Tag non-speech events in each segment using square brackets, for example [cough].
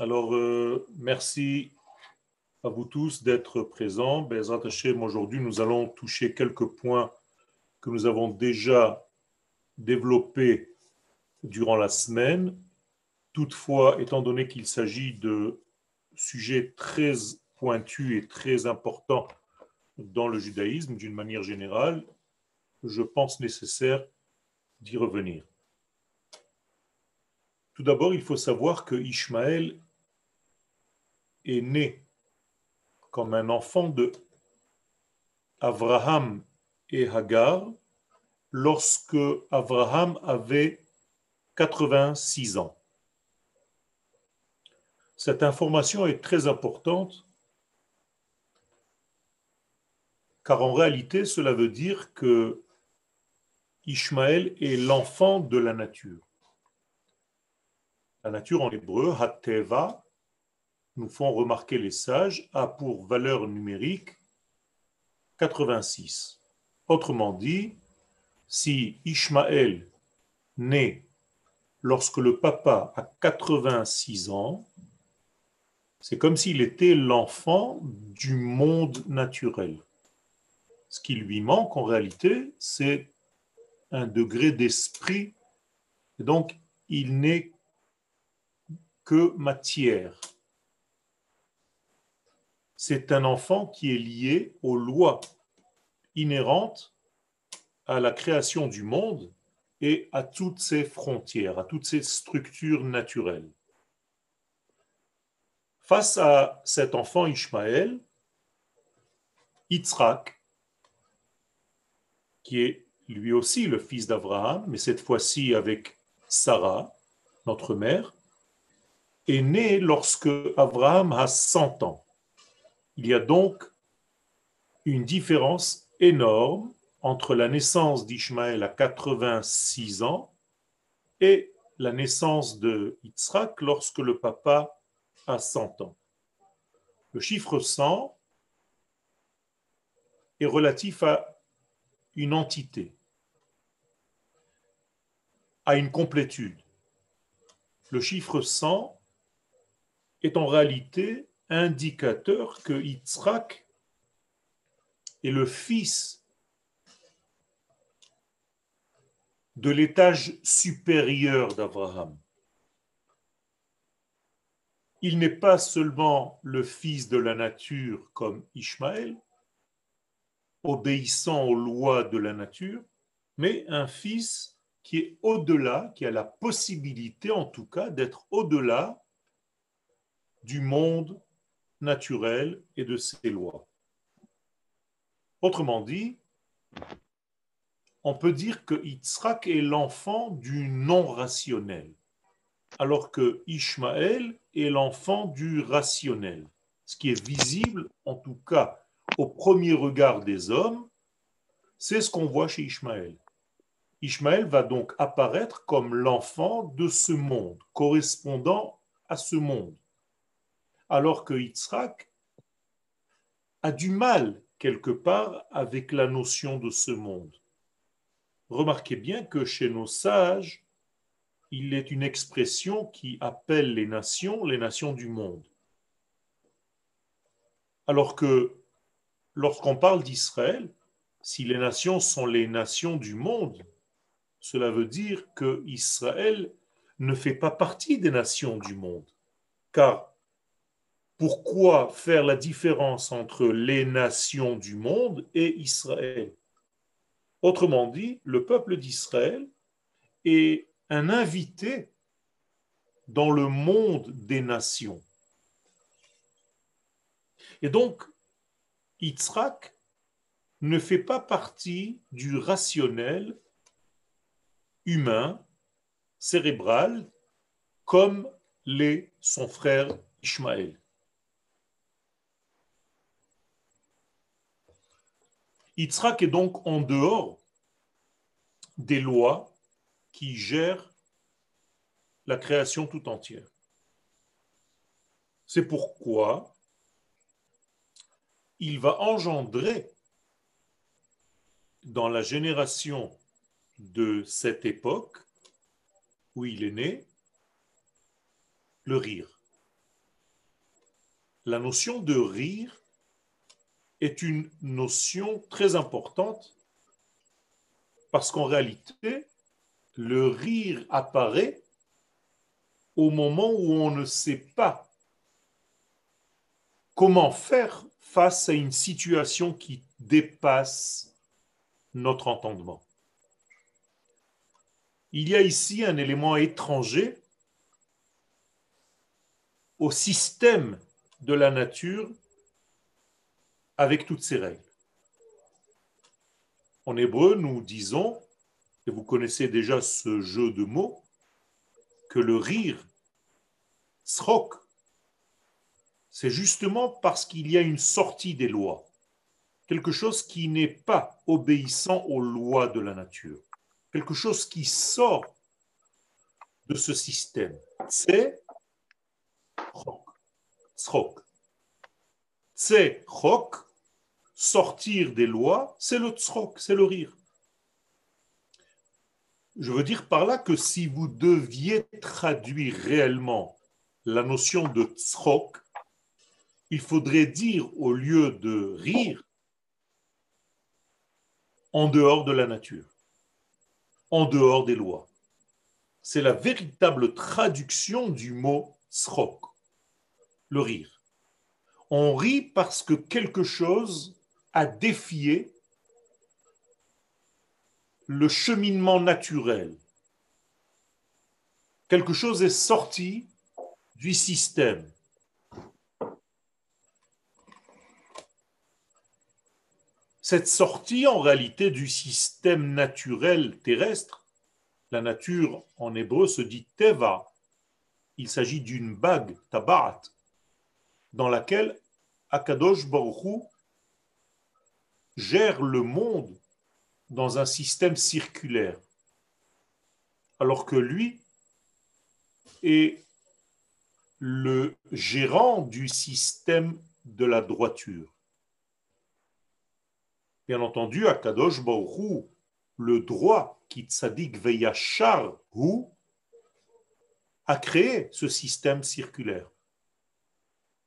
Alors, euh, merci à vous tous d'être présents. Bezrat Hashem, aujourd'hui, nous allons toucher quelques points que nous avons déjà développés durant la semaine. Toutefois, étant donné qu'il s'agit de sujets très pointus et très importants dans le judaïsme d'une manière générale, je pense nécessaire d'y revenir. Tout d'abord, il faut savoir que Ishmaël est né comme un enfant de Abraham et Hagar lorsque Abraham avait 86 ans. Cette information est très importante car en réalité cela veut dire que Ishmaël est l'enfant de la nature. La nature en hébreu, Hateva, nous font remarquer les sages, a pour valeur numérique 86. Autrement dit, si Ishmaël naît lorsque le papa a 86 ans, c'est comme s'il était l'enfant du monde naturel. Ce qui lui manque en réalité, c'est un degré d'esprit. Donc, il n'est que matière. C'est un enfant qui est lié aux lois inhérentes à la création du monde et à toutes ses frontières, à toutes ses structures naturelles. Face à cet enfant Ishmaël, Yitzhak, qui est lui aussi le fils d'Abraham, mais cette fois-ci avec Sarah, notre mère, est né lorsque Abraham a 100 ans. Il y a donc une différence énorme entre la naissance d'Ishmaël à 86 ans et la naissance de Yitzhak lorsque le papa a 100 ans. Le chiffre 100 est relatif à une entité à une complétude. Le chiffre 100 est en réalité indicateur que Yitzhak est le fils de l'étage supérieur d'Abraham. Il n'est pas seulement le fils de la nature comme Ishmaël, obéissant aux lois de la nature, mais un fils qui est au-delà, qui a la possibilité en tout cas d'être au-delà du monde naturel et de ses lois. Autrement dit, on peut dire que Yitzhak est l'enfant du non rationnel, alors que Ishmaël est l'enfant du rationnel. Ce qui est visible, en tout cas au premier regard des hommes, c'est ce qu'on voit chez Ishmaël. Ishmaël va donc apparaître comme l'enfant de ce monde, correspondant à ce monde. Alors que Yitzhak a du mal quelque part avec la notion de ce monde. Remarquez bien que chez nos sages, il est une expression qui appelle les nations les nations du monde. Alors que lorsqu'on parle d'Israël, si les nations sont les nations du monde, cela veut dire que Israël ne fait pas partie des nations du monde. Car pourquoi faire la différence entre les nations du monde et Israël? Autrement dit, le peuple d'Israël est un invité dans le monde des nations. Et donc, Yitzhak ne fait pas partie du rationnel humain, cérébral, comme l'est son frère Ishmaël. Yitzhak est donc en dehors des lois qui gèrent la création tout entière. C'est pourquoi il va engendrer dans la génération de cette époque où il est né, le rire. la notion de rire est une notion très importante parce qu'en réalité, le rire apparaît au moment où on ne sait pas comment faire face à une situation qui dépasse notre entendement. Il y a ici un élément étranger au système de la nature avec toutes ses règles. En hébreu, nous disons, et vous connaissez déjà ce jeu de mots, que le rire, srok, c'est justement parce qu'il y a une sortie des lois, quelque chose qui n'est pas obéissant aux lois de la nature, quelque chose qui sort de ce système. C'est. C'est chok, sortir des lois, c'est le tsrok, c'est le rire. Je veux dire par là que si vous deviez traduire réellement la notion de tsrok, il faudrait dire au lieu de rire, en dehors de la nature, en dehors des lois. C'est la véritable traduction du mot tsrok, le rire. On rit parce que quelque chose à défier le cheminement naturel. Quelque chose est sorti du système. Cette sortie en réalité du système naturel terrestre, la nature en hébreu se dit teva, il s'agit d'une bague, tabarat, dans laquelle Akadosh Baruch gère le monde dans un système circulaire, alors que lui est le gérant du système de la droiture. Bien entendu, à Kadosh Baruch le droit qui tzadik veyachar hu a créé ce système circulaire.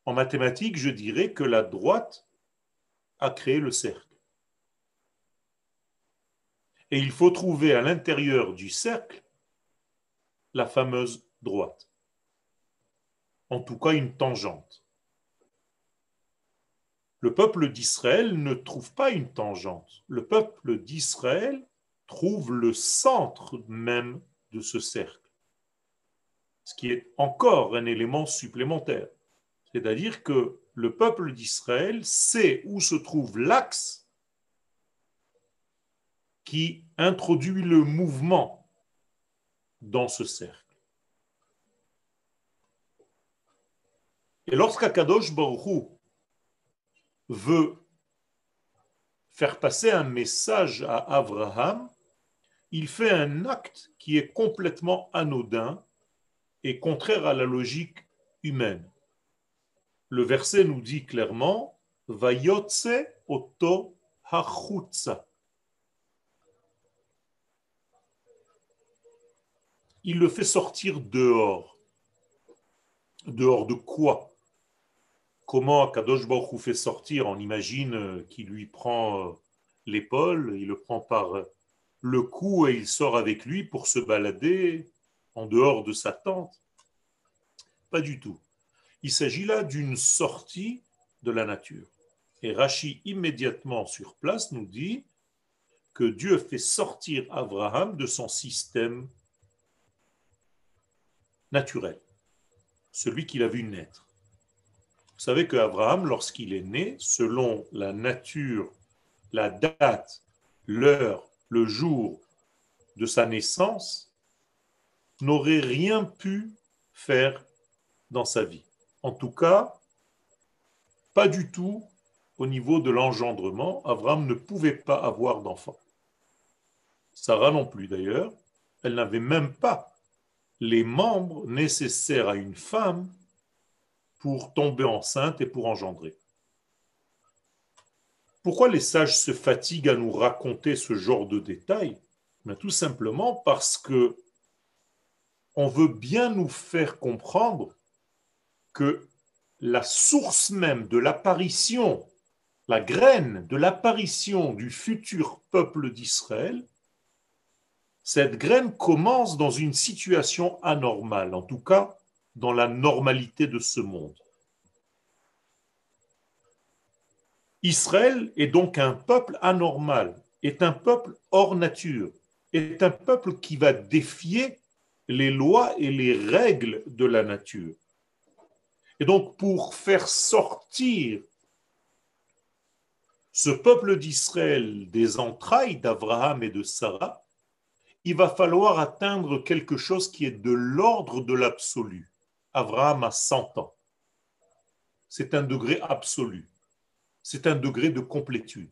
En mathématiques, je dirais que la droite a créé le cercle. Et il faut trouver à l'intérieur du cercle la fameuse droite. En tout cas, une tangente. Le peuple d'Israël ne trouve pas une tangente. Le peuple d'Israël trouve le centre même de ce cercle. Ce qui est encore un élément supplémentaire. C'est-à-dire que le peuple d'Israël sait où se trouve l'axe qui introduit le mouvement dans ce cercle. Et lorsqu'Akadosh Baruch veut faire passer un message à Abraham, il fait un acte qui est complètement anodin et contraire à la logique humaine. Le verset nous dit clairement Vayotse oto hachutza. Il le fait sortir dehors. Dehors de quoi? Comment Akadosh Baruch fait sortir? On imagine euh, qu'il lui prend euh, l'épaule, il le prend par euh, le cou et il sort avec lui pour se balader en dehors de sa tente. Pas du tout. Il s'agit là d'une sortie de la nature. Et Rachi, immédiatement sur place, nous dit que Dieu fait sortir Abraham de son système naturel, celui qu'il a vu naître. Vous savez qu'Abraham, lorsqu'il est né, selon la nature, la date, l'heure, le jour de sa naissance, n'aurait rien pu faire dans sa vie. En tout cas, pas du tout au niveau de l'engendrement. Abraham ne pouvait pas avoir d'enfant. Sarah non plus d'ailleurs. Elle n'avait même pas les membres nécessaires à une femme pour tomber enceinte et pour engendrer. Pourquoi les sages se fatiguent à nous raconter ce genre de détails? Mais Tout simplement parce que on veut bien nous faire comprendre que la source même de l'apparition, la graine de l'apparition du futur peuple d'Israël, cette graine commence dans une situation anormale, en tout cas dans la normalité de ce monde. Israël est donc un peuple anormal, est un peuple hors nature, est un peuple qui va défier les lois et les règles de la nature. Et donc pour faire sortir ce peuple d'Israël des entrailles d'Abraham et de Sarah, il va falloir atteindre quelque chose qui est de l'ordre de l'absolu. Abraham a 100 ans. C'est un degré absolu. C'est un degré de complétude.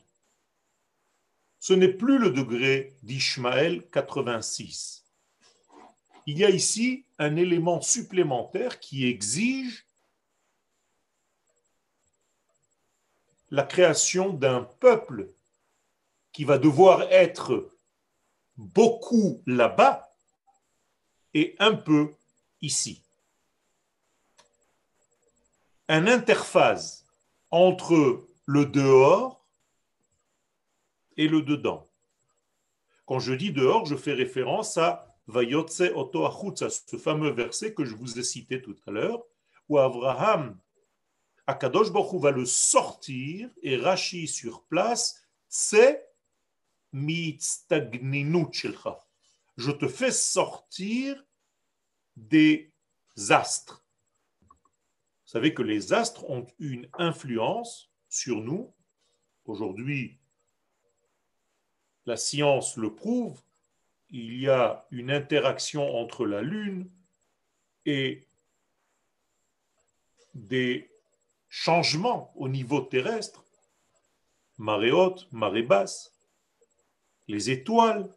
Ce n'est plus le degré d'Ishmaël 86. Il y a ici un élément supplémentaire qui exige la création d'un peuple qui va devoir être beaucoup là-bas et un peu ici. Un interface entre le dehors et le dedans. Quand je dis dehors, je fais référence à Vayotse Oto ce fameux verset que je vous ai cité tout à l'heure, où Abraham, Akadosh Baruch va le sortir et Rashi sur place, c'est je te fais sortir des astres. Vous savez que les astres ont une influence sur nous. Aujourd'hui, la science le prouve. Il y a une interaction entre la Lune et des changements au niveau terrestre, marée haute, marée basse les étoiles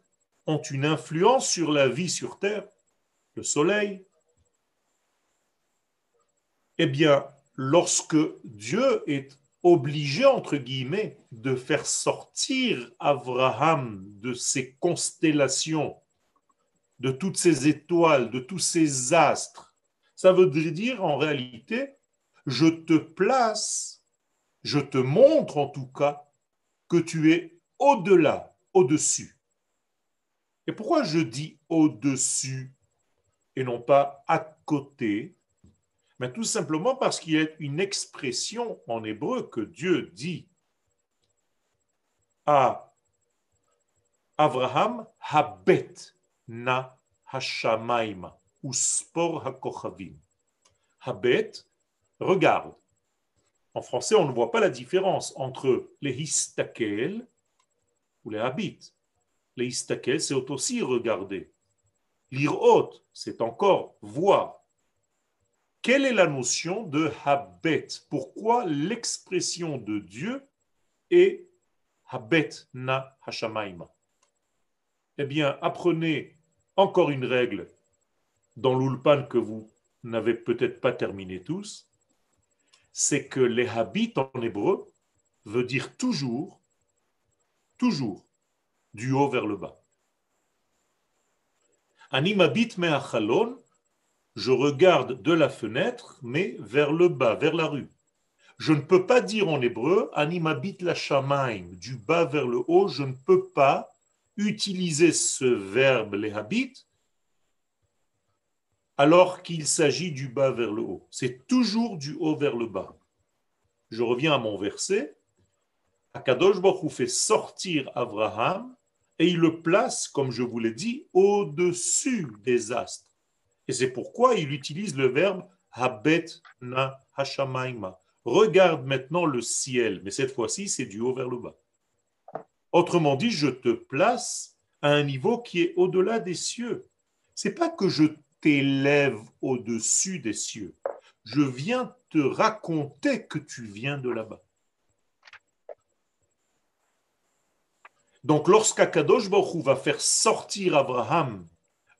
ont une influence sur la vie sur Terre, le Soleil. Eh bien, lorsque Dieu est obligé, entre guillemets, de faire sortir Abraham de ces constellations, de toutes ces étoiles, de tous ces astres, ça veut dire en réalité, je te place, je te montre en tout cas que tu es au-delà au-dessus. Et pourquoi je dis au-dessus et non pas à côté? Mais Tout simplement parce qu'il y a une expression en hébreu que Dieu dit à Abraham, Habet na hashamaima, ou spor hakochavim. Habet, regarde. En français, on ne voit pas la différence entre les histakel ou les habite. Les istakel, c'est aussi regarder. Lire haute, c'est encore voir. Quelle est la notion de habet? Pourquoi l'expression de Dieu est habet na hashamaima Eh bien, apprenez encore une règle dans l'ulpan que vous n'avez peut-être pas terminé tous, c'est que les habits en hébreu veut dire toujours toujours du haut vers le bas. Animabit me'achalon, je regarde de la fenêtre, mais vers le bas, vers la rue. Je ne peux pas dire en hébreu animabit la shamaim, du bas vers le haut, je ne peux pas utiliser ce verbe les habit alors qu'il s'agit du bas vers le haut. C'est toujours du haut vers le bas. Je reviens à mon verset. Akadosh fait sortir Abraham et il le place, comme je vous l'ai dit, au-dessus des astres. Et c'est pourquoi il utilise le verbe habet na hashamaima. Regarde maintenant le ciel, mais cette fois-ci, c'est du haut vers le bas. Autrement dit, je te place à un niveau qui est au-delà des cieux. C'est pas que je t'élève au-dessus des cieux. Je viens te raconter que tu viens de là-bas. Donc, lorsqu'Akadosh Baruch va faire sortir Abraham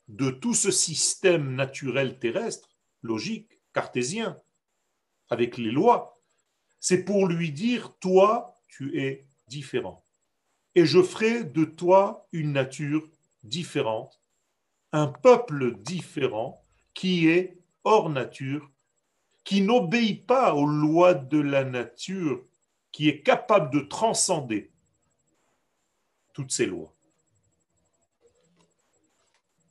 de tout ce système naturel terrestre, logique, cartésien, avec les lois, c'est pour lui dire, toi, tu es différent. Et je ferai de toi une nature différente, un peuple différent qui est hors nature, qui n'obéit pas aux lois de la nature, qui est capable de transcender toutes ces lois.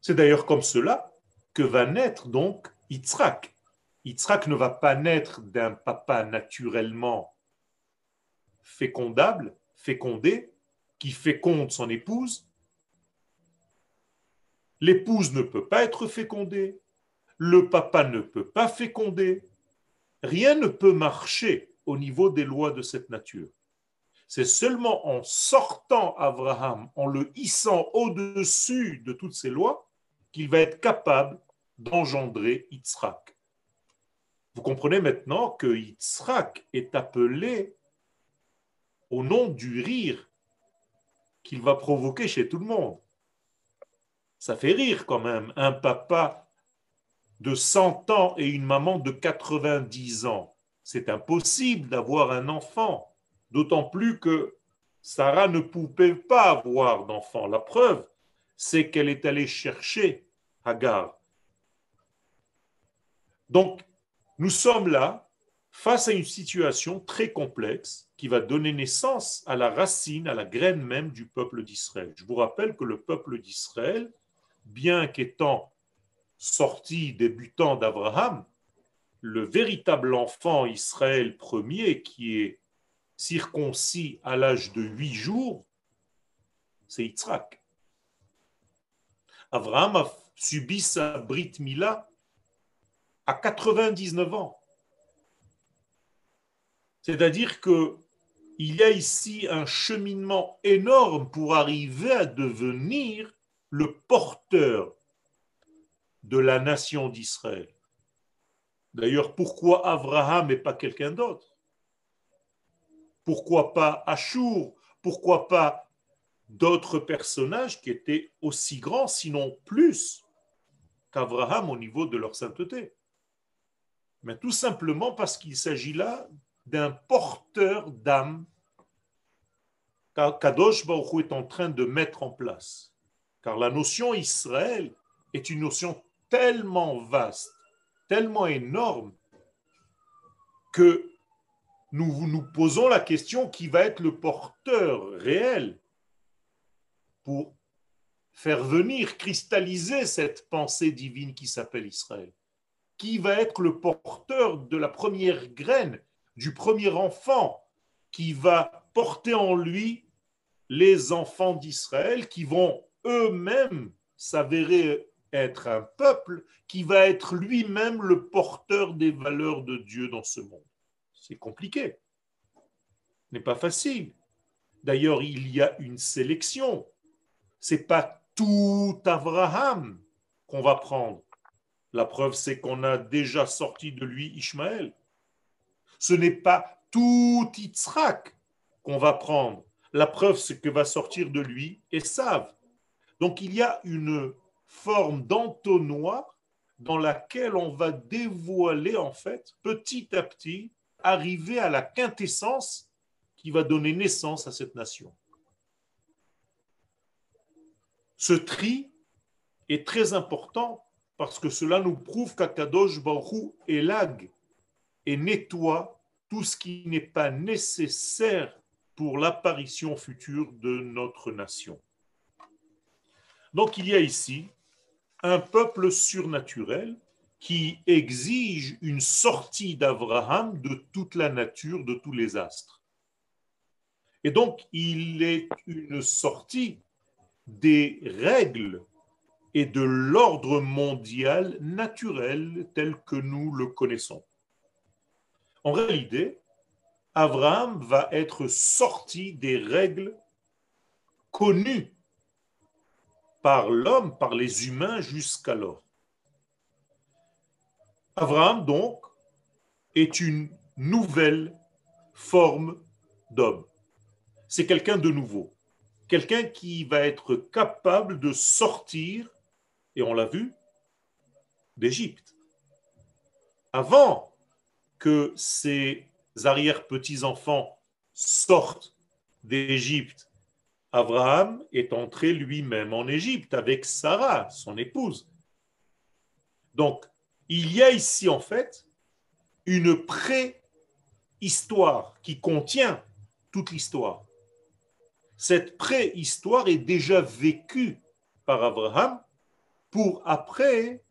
C'est d'ailleurs comme cela que va naître donc Yitzhak. Yitzhak ne va pas naître d'un papa naturellement fécondable, fécondé, qui féconde son épouse. L'épouse ne peut pas être fécondée, le papa ne peut pas féconder. Rien ne peut marcher au niveau des lois de cette nature. C'est seulement en sortant Abraham, en le hissant au-dessus de toutes ces lois, qu'il va être capable d'engendrer Yitzhak. Vous comprenez maintenant que Yitzhak est appelé au nom du rire qu'il va provoquer chez tout le monde. Ça fait rire quand même, un papa de 100 ans et une maman de 90 ans. C'est impossible d'avoir un enfant, d'autant plus que Sarah ne pouvait pas avoir d'enfant. La preuve, c'est qu'elle est allée chercher Hagar. Donc, nous sommes là face à une situation très complexe qui va donner naissance à la racine, à la graine même du peuple d'Israël. Je vous rappelle que le peuple d'Israël, bien qu'étant sorti débutant d'Abraham, le véritable enfant Israël premier qui est circoncis à l'âge de huit jours, c'est Yitzhak. Abraham a subi sa Brit Mila à 99 ans. C'est-à-dire que il y a ici un cheminement énorme pour arriver à devenir le porteur de la nation d'Israël. D'ailleurs, pourquoi Abraham et pas quelqu'un d'autre? Pourquoi pas Achour Pourquoi pas d'autres personnages qui étaient aussi grands, sinon plus, qu'Abraham au niveau de leur sainteté Mais tout simplement parce qu'il s'agit là d'un porteur d'âme qu'Adosh Baruch est en train de mettre en place. Car la notion Israël est une notion tellement vaste, tellement énorme, que nous nous posons la question qui va être le porteur réel pour faire venir, cristalliser cette pensée divine qui s'appelle Israël. Qui va être le porteur de la première graine du premier enfant qui va porter en lui les enfants d'Israël qui vont eux-mêmes s'avérer être un peuple qui va être lui-même le porteur des valeurs de Dieu dans ce monde. C'est compliqué. Ce n'est pas facile. D'ailleurs, il y a une sélection. C'est pas tout Abraham qu'on va prendre. La preuve, c'est qu'on a déjà sorti de lui Ishmaël. Ce n'est pas tout Yitzhak qu'on va prendre. La preuve, c'est que va sortir de lui Esav. Donc il y a une forme d'entonnoir dans laquelle on va dévoiler en fait petit à petit, arriver à la quintessence qui va donner naissance à cette nation. Ce tri est très important parce que cela nous prouve qu'Akadosh Baruch élague et nettoie tout ce qui n'est pas nécessaire pour l'apparition future de notre nation. Donc il y a ici un peuple surnaturel qui exige une sortie d'Abraham de toute la nature, de tous les astres. Et donc il est une sortie des règles et de l'ordre mondial naturel tel que nous le connaissons. En réalité, Abraham va être sorti des règles connues par l'homme, par les humains jusqu'alors. Abraham, donc, est une nouvelle forme d'homme. C'est quelqu'un de nouveau, quelqu'un qui va être capable de sortir, et on l'a vu, d'Égypte. Avant que ses arrière-petits-enfants sortent d'Égypte, Abraham est entré lui-même en Égypte avec Sarah, son épouse. Donc, il y a ici en fait une préhistoire qui contient toute l'histoire. Cette préhistoire est déjà vécue par Abraham pour après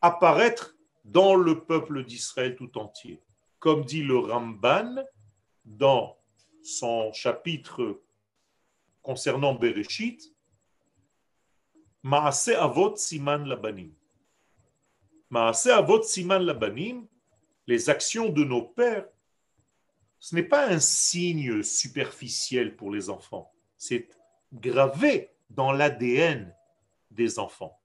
apparaître dans le peuple d'Israël tout entier. Comme dit le Ramban dans son chapitre concernant Bereshit, Maase Avot Siman Labanim. Maase Avot Siman Labanim, les actions de nos pères, ce n'est pas un signe superficiel pour les enfants, c'est gravé dans l'ADN des enfants.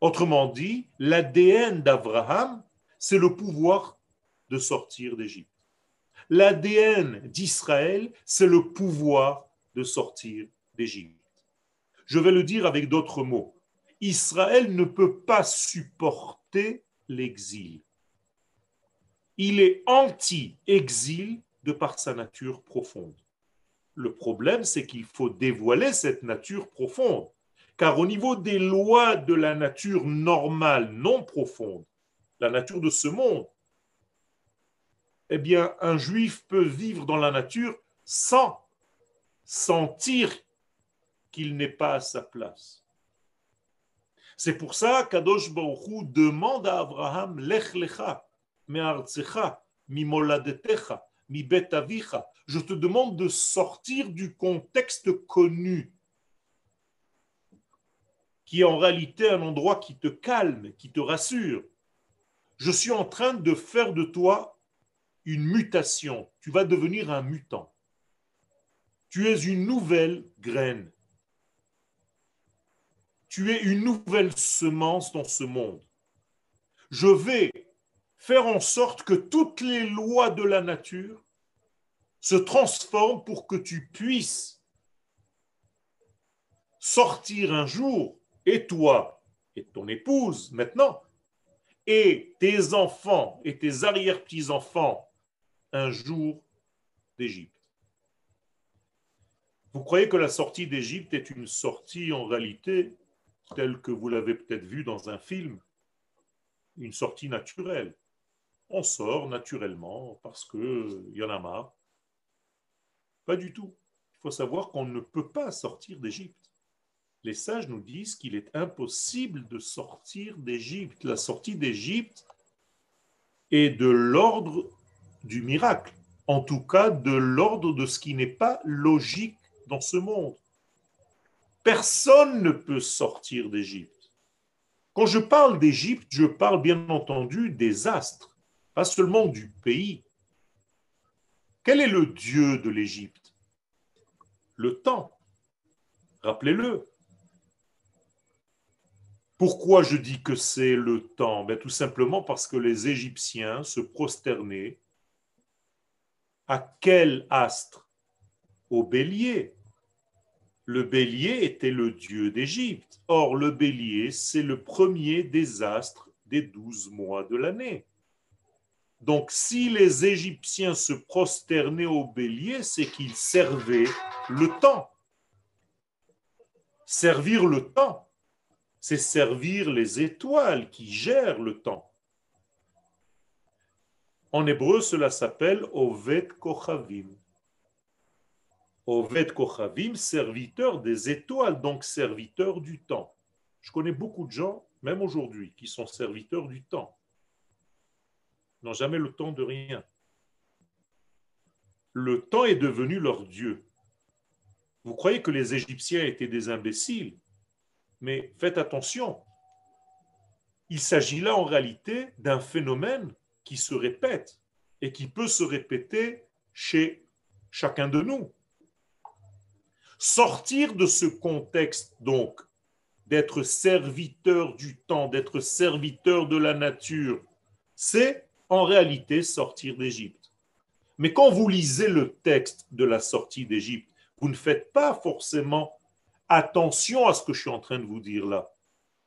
Autrement dit, l'ADN d'Abraham, c'est le pouvoir de sortir d'Égypte. L'ADN d'Israël, c'est le pouvoir de sortir d'Égypte. Je vais le dire avec d'autres mots. Israël ne peut pas supporter l'exil. Il est anti-exil de par sa nature profonde. Le problème, c'est qu'il faut dévoiler cette nature profonde. Car au niveau des lois de la nature normale, non profonde, la nature de ce monde, eh bien, un juif peut vivre dans la nature sans sentir qu'il n'est pas à sa place. C'est pour ça qu'Adosh Baruch demande à Abraham. Je te demande de sortir du contexte connu qui est en réalité un endroit qui te calme, qui te rassure. Je suis en train de faire de toi une mutation. Tu vas devenir un mutant. Tu es une nouvelle graine. Tu es une nouvelle semence dans ce monde. Je vais faire en sorte que toutes les lois de la nature se transforment pour que tu puisses sortir un jour et toi et ton épouse maintenant, et tes enfants et tes arrière-petits-enfants un jour d'Égypte. Vous croyez que la sortie d'Égypte est une sortie en réalité? Telle que vous l'avez peut-être vue dans un film, une sortie naturelle. On sort naturellement parce qu'il y en a marre. Pas du tout. Il faut savoir qu'on ne peut pas sortir d'Égypte les sages nous disent qu'il est impossible de sortir d'Égypte. La sortie d'Égypte est de l'ordre du miracle, en tout cas de l'ordre de ce qui n'est pas logique dans ce monde. Personne ne peut sortir d'Égypte. Quand je parle d'Égypte, je parle bien entendu des astres, pas seulement du pays. Quel est le dieu de l'Égypte? Le temps. Rappelez-le, pourquoi je dis que c'est le temps? Ben, Tout simplement parce que les Égyptiens se prosternaient à quel astre? Au bélier. Le bélier était le dieu d'Égypte. Or, le bélier, c'est le premier des astres des douze mois de l'année. Donc, si les Égyptiens se prosternaient au bélier, c'est qu'ils servaient le temps. Servir le temps c'est servir les étoiles qui gèrent le temps. En hébreu, cela s'appelle Oved Kochavim. Oved Kochavim, serviteur des étoiles, donc serviteur du temps. Je connais beaucoup de gens, même aujourd'hui, qui sont serviteurs du temps. N'ont jamais le temps de rien. Le temps est devenu leur Dieu. Vous croyez que les Égyptiens étaient des imbéciles mais faites attention, il s'agit là en réalité d'un phénomène qui se répète et qui peut se répéter chez chacun de nous. Sortir de ce contexte, donc, d'être serviteur du temps, d'être serviteur de la nature, c'est en réalité sortir d'Égypte. Mais quand vous lisez le texte de la sortie d'Égypte, vous ne faites pas forcément attention à ce que je suis en train de vous dire là.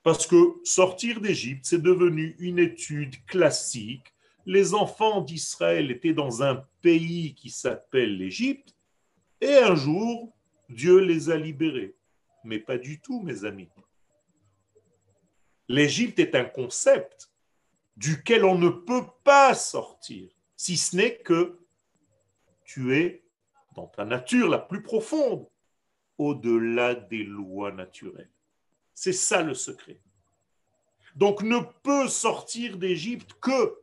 Parce que sortir d'Égypte, c'est devenu une étude classique. Les enfants d'Israël étaient dans un pays qui s'appelle l'Égypte, et un jour, Dieu les a libérés. Mais pas du tout, mes amis. L'Égypte est un concept duquel on ne peut pas sortir, si ce n'est que tu es dans ta nature la plus profonde, au-delà des lois naturelles. C'est ça le secret. Donc ne peut sortir d'Égypte que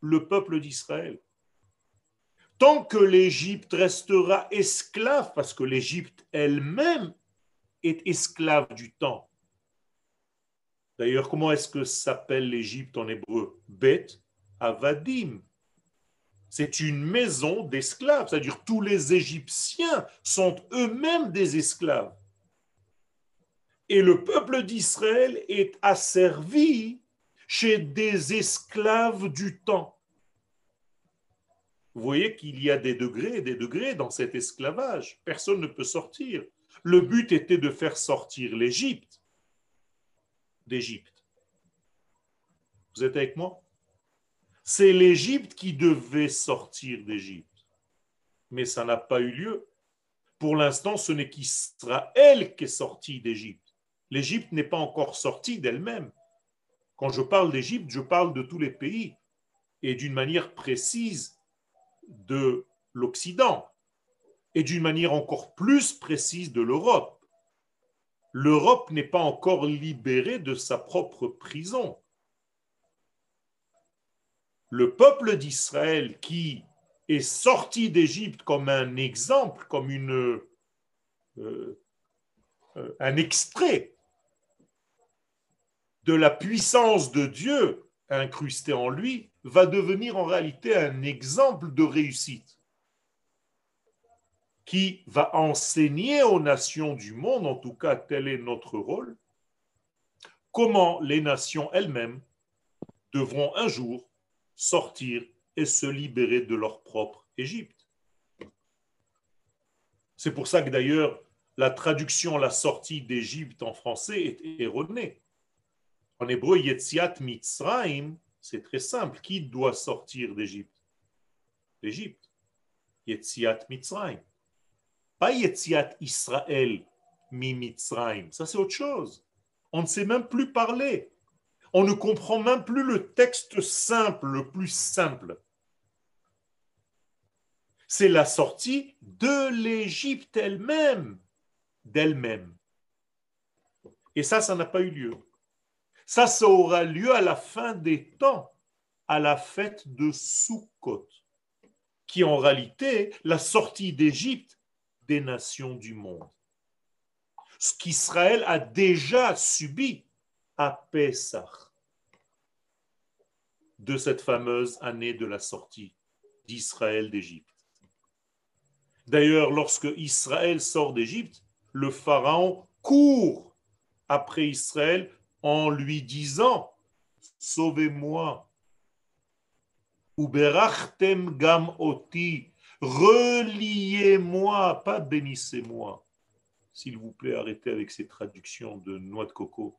le peuple d'Israël. Tant que l'Égypte restera esclave, parce que l'Égypte elle-même est esclave du temps. D'ailleurs, comment est-ce que s'appelle l'Égypte en hébreu? Bet Avadim. C'est une maison d'esclaves, c'est-à-dire tous les Égyptiens sont eux-mêmes des esclaves. Et le peuple d'Israël est asservi chez des esclaves du temps. Vous voyez qu'il y a des degrés des degrés dans cet esclavage. Personne ne peut sortir. Le but était de faire sortir l'Égypte d'Égypte. Vous êtes avec moi? C'est l'Égypte qui devait sortir d'Égypte. Mais ça n'a pas eu lieu. Pour l'instant, ce n'est qu'Israël qui est sorti d'Égypte. L'Égypte n'est pas encore sortie d'elle-même. Quand je parle d'Égypte, je parle de tous les pays et d'une manière précise de l'Occident et d'une manière encore plus précise de l'Europe. L'Europe n'est pas encore libérée de sa propre prison. Le peuple d'Israël qui est sorti d'Égypte comme un exemple, comme une, euh, euh, un extrait de la puissance de Dieu incrustée en lui, va devenir en réalité un exemple de réussite qui va enseigner aux nations du monde, en tout cas tel est notre rôle, comment les nations elles-mêmes devront un jour sortir et se libérer de leur propre Égypte. C'est pour ça que d'ailleurs la traduction la sortie d'Égypte en français est erronée. En hébreu, Yetziat Mitzrayim, c'est très simple. Qui doit sortir d'Égypte? L'Égypte. Yetziat Mitzrayim. Pas Yetziat Israël mi Mitzrayim. Ça, c'est autre chose. On ne sait même plus parler. On ne comprend même plus le texte simple, le plus simple. C'est la sortie de l'Égypte elle-même, d'elle-même. Et ça, ça n'a pas eu lieu. Ça, ça aura lieu à la fin des temps, à la fête de Sukkot, qui en réalité, la sortie d'Égypte des nations du monde. Ce qu'Israël a déjà subi à Pessah de cette fameuse année de la sortie d'Israël d'Égypte. D'ailleurs, lorsque Israël sort d'Égypte, le Pharaon court après Israël en lui disant Sauvez-moi. Uberachtem gam oti. Reliez-moi, pas bénissez-moi. S'il vous plaît, arrêtez avec ces traductions de noix de coco.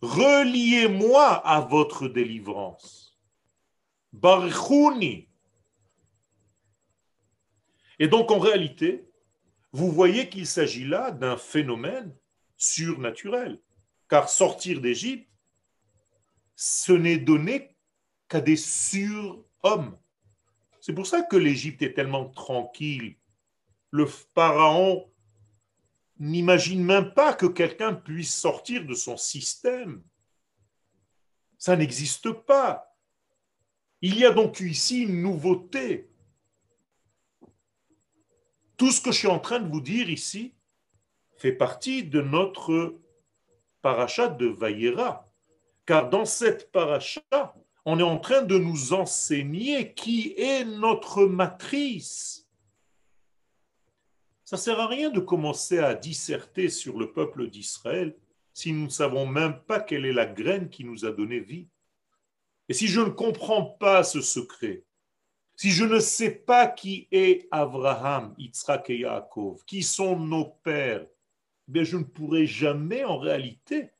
Reliez-moi à votre délivrance. Barchouni. Et donc, en réalité, vous voyez qu'il s'agit là d'un phénomène surnaturel. Car sortir d'Égypte, ce n'est donné qu'à des surhommes. C'est pour ça que l'Égypte est tellement tranquille. Le pharaon n'imagine même pas que quelqu'un puisse sortir de son système. Ça n'existe pas. Il y a donc ici une nouveauté. Tout ce que je suis en train de vous dire ici, fait partie de notre paracha de Vaïra. Car dans cette paracha, on est en train de nous enseigner qui est notre matrice. Ça ne sert à rien de commencer à disserter sur le peuple d'Israël si nous ne savons même pas quelle est la graine qui nous a donné vie. Et si je ne comprends pas ce secret, si je ne sais pas qui est Abraham, Yitzhak et Yaakov, qui sont nos pères, je ne pourrai jamais en réalité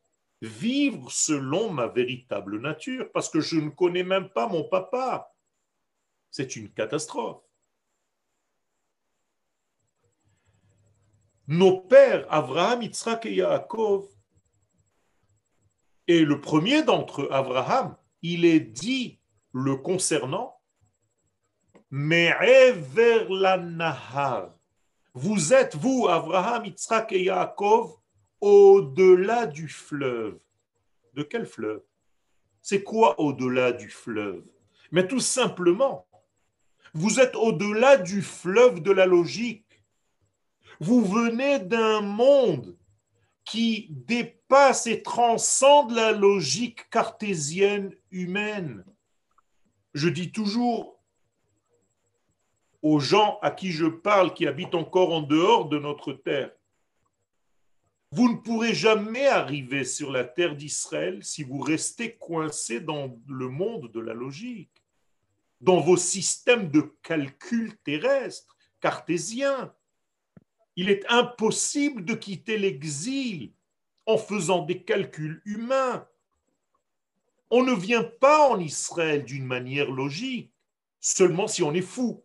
vivre selon ma véritable nature, parce que je ne connais même pas mon papa. C'est une catastrophe. Nos pères, Abraham, Yitzhak et Yaakov, Et le premier d'entre eux, Abraham, il est dit le concernant, mais vers la Nahar. Vous êtes, vous, Abraham, Yitzhak et Yaakov, au-delà du fleuve. De quel fleuve? C'est quoi au-delà du fleuve? Mais tout simplement, vous êtes au-delà du fleuve de la logique. Vous venez d'un monde qui dépasse et transcende la logique cartésienne humaine. Je dis toujours aux gens à qui je parle, qui habitent encore en dehors de notre terre, vous ne pourrez jamais arriver sur la terre d'Israël si vous restez coincé dans le monde de la logique, dans vos systèmes de calcul terrestres, cartésiens. Il est impossible de quitter l'exil en faisant des calculs humains. On ne vient pas en Israël d'une manière logique, seulement si on est fou.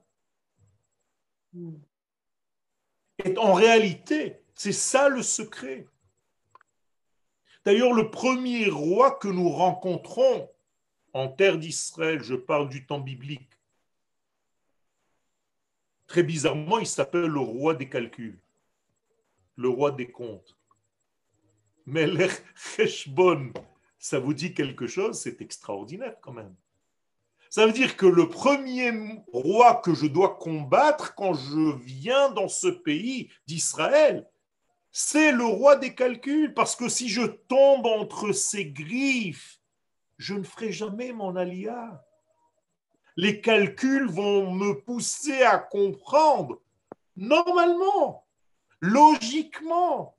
Et en réalité, c'est ça le secret. D'ailleurs, le premier roi que nous rencontrons en terre d'Israël, je parle du temps biblique, très bizarrement, il s'appelle le roi des calculs, le roi des comptes. Mais Heshbon, ça vous dit quelque chose, c'est extraordinaire quand même. Ça veut dire que le premier roi que je dois combattre quand je viens dans ce pays d'Israël, c'est le roi des calculs, parce que si je tombe entre ses griffes, je ne ferai jamais mon alia. Les calculs vont me pousser à comprendre normalement, logiquement,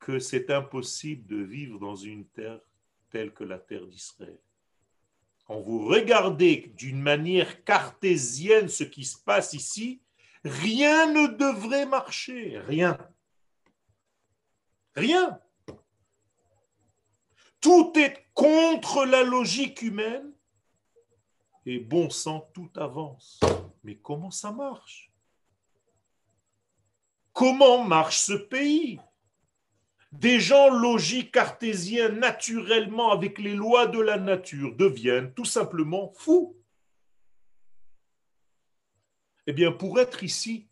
que c'est impossible de vivre dans une terre telle que la terre d'Israël. Quand vous regardez d'une manière cartésienne ce qui se passe ici, rien ne devrait marcher, rien. Rien. Tout est contre la logique humaine et bon sang, tout avance. Mais comment ça marche? Comment marche ce pays? Des gens logiques cartésiens naturellement avec les lois de la nature deviennent tout simplement fous. Eh bien, pour être ici,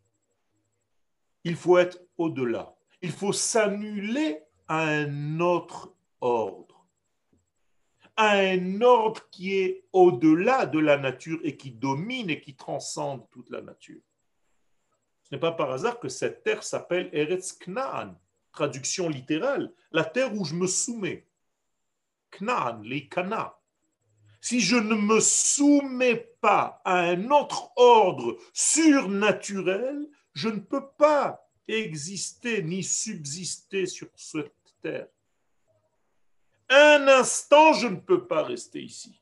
il faut être au-delà. Il faut s'annuler à un autre ordre. À un ordre qui est au-delà de la nature et qui domine et qui transcende toute la nature. Ce n'est pas par hasard que cette terre s'appelle Eretz Knaan traduction littérale, la terre où je me soumets. Knan, les Kana. Si je ne me soumets pas à un autre ordre surnaturel, je ne peux pas exister ni subsister sur cette terre. Un instant, je ne peux pas rester ici.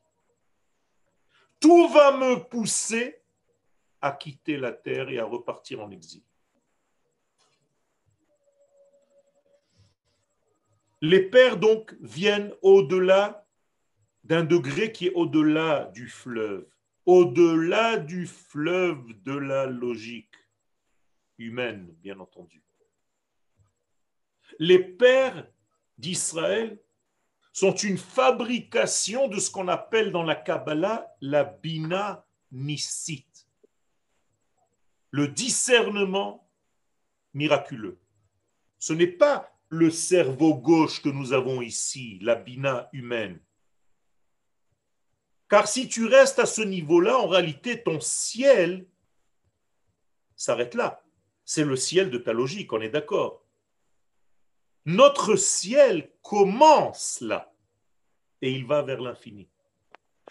Tout va me pousser à quitter la terre et à repartir en exil. Les pères, donc, viennent au-delà d'un degré qui est au-delà du fleuve, au-delà du fleuve de la logique humaine, bien entendu. Les pères d'Israël sont une fabrication de ce qu'on appelle dans la Kabbalah la Bina Nissit, le discernement miraculeux. Ce n'est pas le cerveau gauche que nous avons ici, la bina humaine. Car si tu restes à ce niveau-là, en réalité, ton ciel s'arrête là. C'est le ciel de ta logique, on est d'accord. Notre ciel commence là et il va vers l'infini.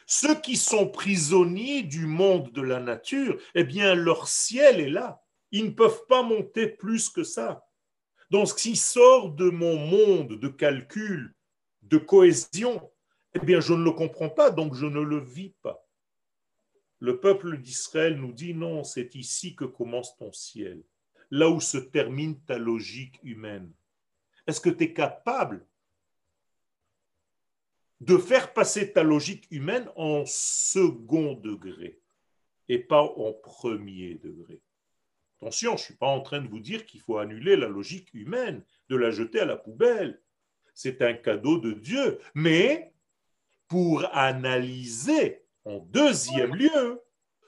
Ceux qui sont prisonniers du monde de la nature, eh bien, leur ciel est là. Ils ne peuvent pas monter plus que ça. Donc, ce sort de mon monde de calcul, de cohésion, eh bien, je ne le comprends pas, donc je ne le vis pas. Le peuple d'Israël nous dit non, c'est ici que commence ton ciel, là où se termine ta logique humaine. Est-ce que tu es capable de faire passer ta logique humaine en second degré et pas en premier degré? Je ne suis pas en train de vous dire qu'il faut annuler la logique humaine, de la jeter à la poubelle. c'est un cadeau de Dieu. Mais pour analyser en deuxième lieu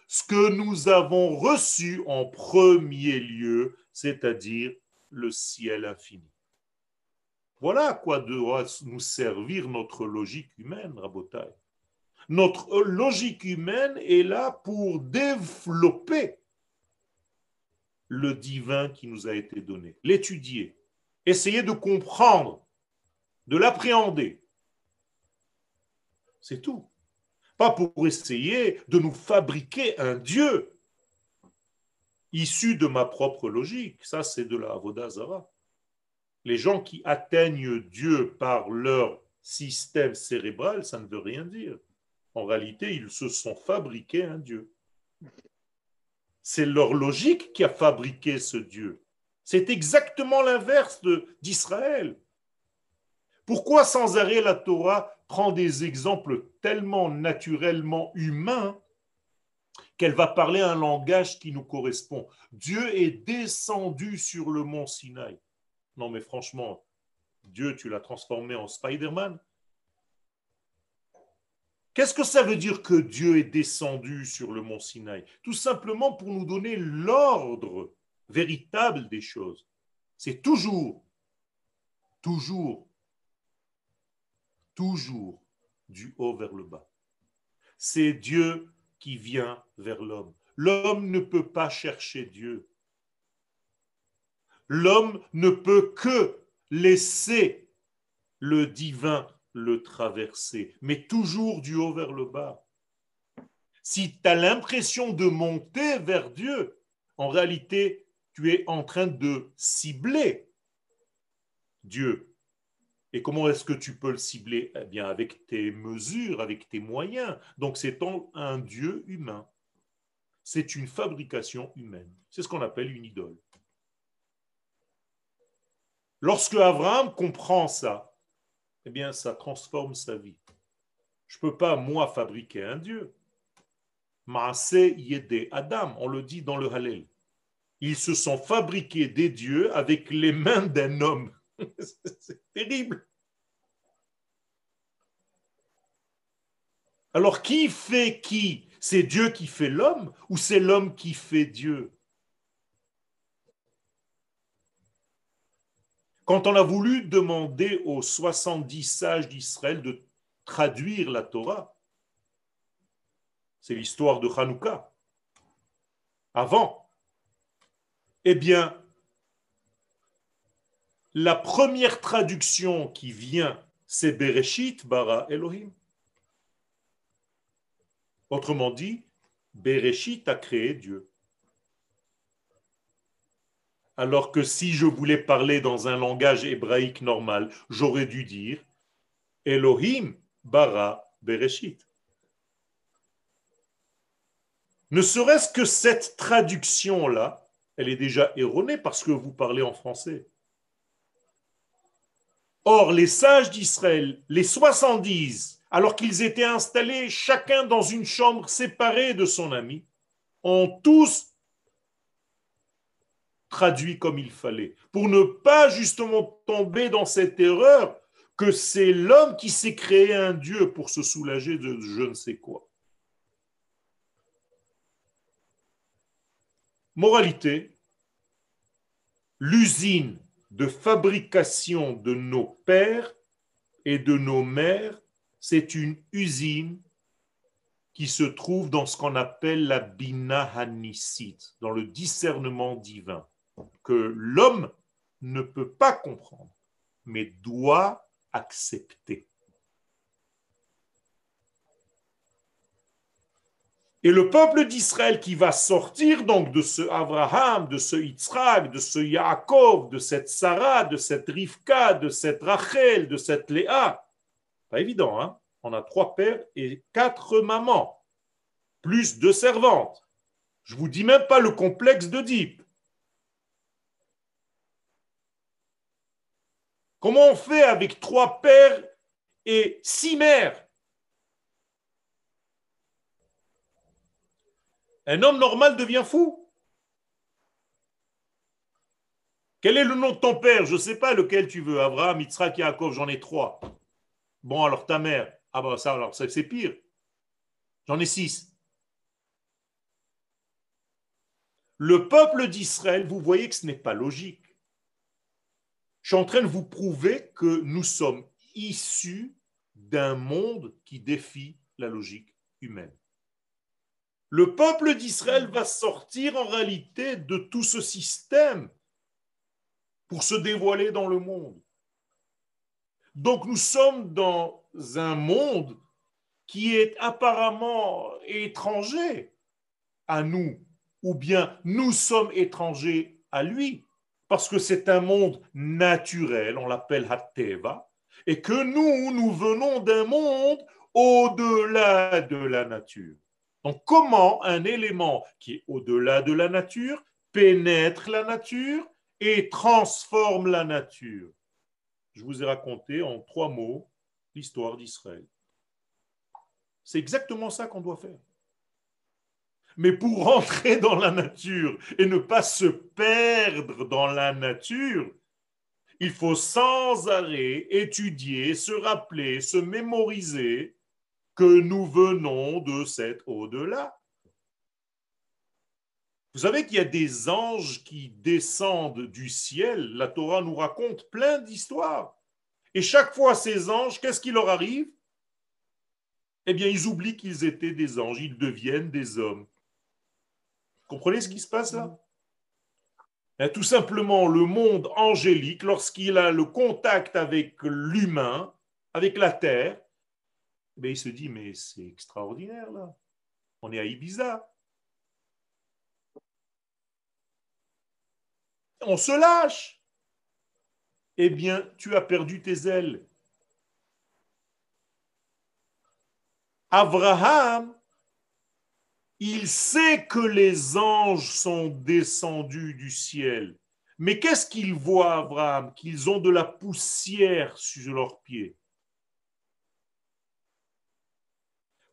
ce que nous avons reçu en premier lieu, c'est-à-dire le ciel infini. Voilà à quoi doit nous servir notre logique humaine, Rabotai. Notre logique humaine est là pour développer le divin qui nous a été donné, l'étudier, essayer de comprendre, de l'appréhender. C'est tout. Pas pour essayer de nous fabriquer un Dieu issu de ma propre logique. Ça, c'est de la Avodazara. Les gens qui atteignent Dieu par leur système cérébral, ça ne veut rien dire. En réalité, ils se sont fabriqués un Dieu. C'est leur logique qui a fabriqué ce Dieu. C'est exactement l'inverse d'Israël. Pourquoi sans arrêt la Torah prend des exemples tellement naturellement humains qu'elle va parler un langage qui nous correspond? Dieu est descendu sur le mont Sinaï. Non mais franchement, Dieu, tu l'as transformé en Spider-Man Qu'est-ce que ça veut dire que Dieu est descendu sur le mont Sinaï? Tout simplement pour nous donner l'ordre véritable des choses. C'est toujours, toujours, toujours du haut vers le bas. C'est Dieu qui vient vers l'homme. L'homme ne peut pas chercher Dieu. L'homme ne peut que laisser le divin le traverser, mais toujours du haut vers le bas. Si tu as l'impression de monter vers Dieu, en réalité, tu es en train de cibler Dieu. Et comment est-ce que tu peux le cibler? Eh bien, avec tes mesures, avec tes moyens. Donc, c'est un Dieu humain. C'est une fabrication humaine. C'est ce qu'on appelle une idole. Lorsque Abraham comprend ça, eh bien, ça transforme sa vie. Je ne peux pas, moi, fabriquer un Dieu. Maase yede Adam, on le dit dans le Hallel. Ils se sont fabriqués des dieux avec les mains d'un homme. [laughs] C'est terrible. Alors, qui fait qui? C'est Dieu qui fait l'homme ou c'est l'homme qui fait Dieu? Quand on a voulu demander aux 70 sages d'Israël de traduire la Torah, c'est l'histoire de Hanouka, avant, eh bien, la première traduction qui vient, c'est Bereshit bara Elohim. Autrement dit, Bereshit a créé Dieu alors que si je voulais parler dans un langage hébraïque normal, j'aurais dû dire Elohim bara Bereshit. Ne serait-ce que cette traduction-là, elle est déjà erronée parce que vous parlez en français. Or, les sages d'Israël, les 70, alors qu'ils étaient installés chacun dans une chambre séparée de son ami, ont tous traduit comme il fallait, pour ne pas justement tomber dans cette erreur que c'est l'homme qui s'est créé un Dieu pour se soulager de je ne sais quoi. Moralité, l'usine de fabrication de nos pères et de nos mères, c'est une usine qui se trouve dans ce qu'on appelle la Bina dans le discernement divin que l'homme ne peut pas comprendre, mais doit accepter. Et le peuple d'Israël qui va sortir donc de ce Abraham, de ce Yitzhak, de ce Yaakov, de cette Sarah, de cette Rivka, de cette Rachel, de cette Léa, pas évident, hein? On a trois pères et quatre mamans, plus deux servantes. Je vous dis même pas le complexe d'Oedipe. Comment on fait avec trois pères et six mères? Un homme normal devient fou? Quel est le nom de ton père? Je ne sais pas lequel tu veux. Abraham, Yitzhak, Yaakov, j'en ai trois. Bon, alors ta mère. Ah ben ça, alors c'est pire. J'en ai six. Le peuple d'Israël, vous voyez que ce n'est pas logique. Je suis en train de vous prouver que nous sommes issus d'un monde qui défie la logique humaine. Le peuple d'Israël va sortir en réalité de tout ce système pour se dévoiler dans le monde. Donc nous sommes dans un monde qui est apparemment étranger à nous, ou bien nous sommes étrangers à lui, parce que c'est un monde naturel, on l'appelle Hatteva, et que nous, nous venons d'un monde au-delà de la nature. Donc comment un élément qui est au-delà de la nature pénètre la nature et transforme la nature? Je vous ai raconté en trois mots l'histoire d'Israël. C'est exactement ça qu'on doit faire. Mais pour rentrer dans la nature et ne pas se perdre dans la nature, il faut sans arrêt étudier, se rappeler, se mémoriser que nous venons de cet au-delà. Vous savez qu'il y a des anges qui descendent du ciel. La Torah nous raconte plein d'histoires. Et chaque fois, ces anges, qu'est-ce qui leur arrive? Eh bien, ils oublient qu'ils étaient des anges, ils deviennent des hommes. Comprenez ce qui se passe là? Eh, Tout simplement, le monde angélique, lorsqu'il a le contact avec l'humain, avec la terre, eh il se dit, mais c'est extraordinaire là. On est à Ibiza. On se lâche eh bien, tu as perdu tes ailes. Abraham, il sait que les anges sont descendus du ciel. Mais qu'est-ce qu'il voit, Abraham Qu'ils ont de la poussière sur leurs pieds?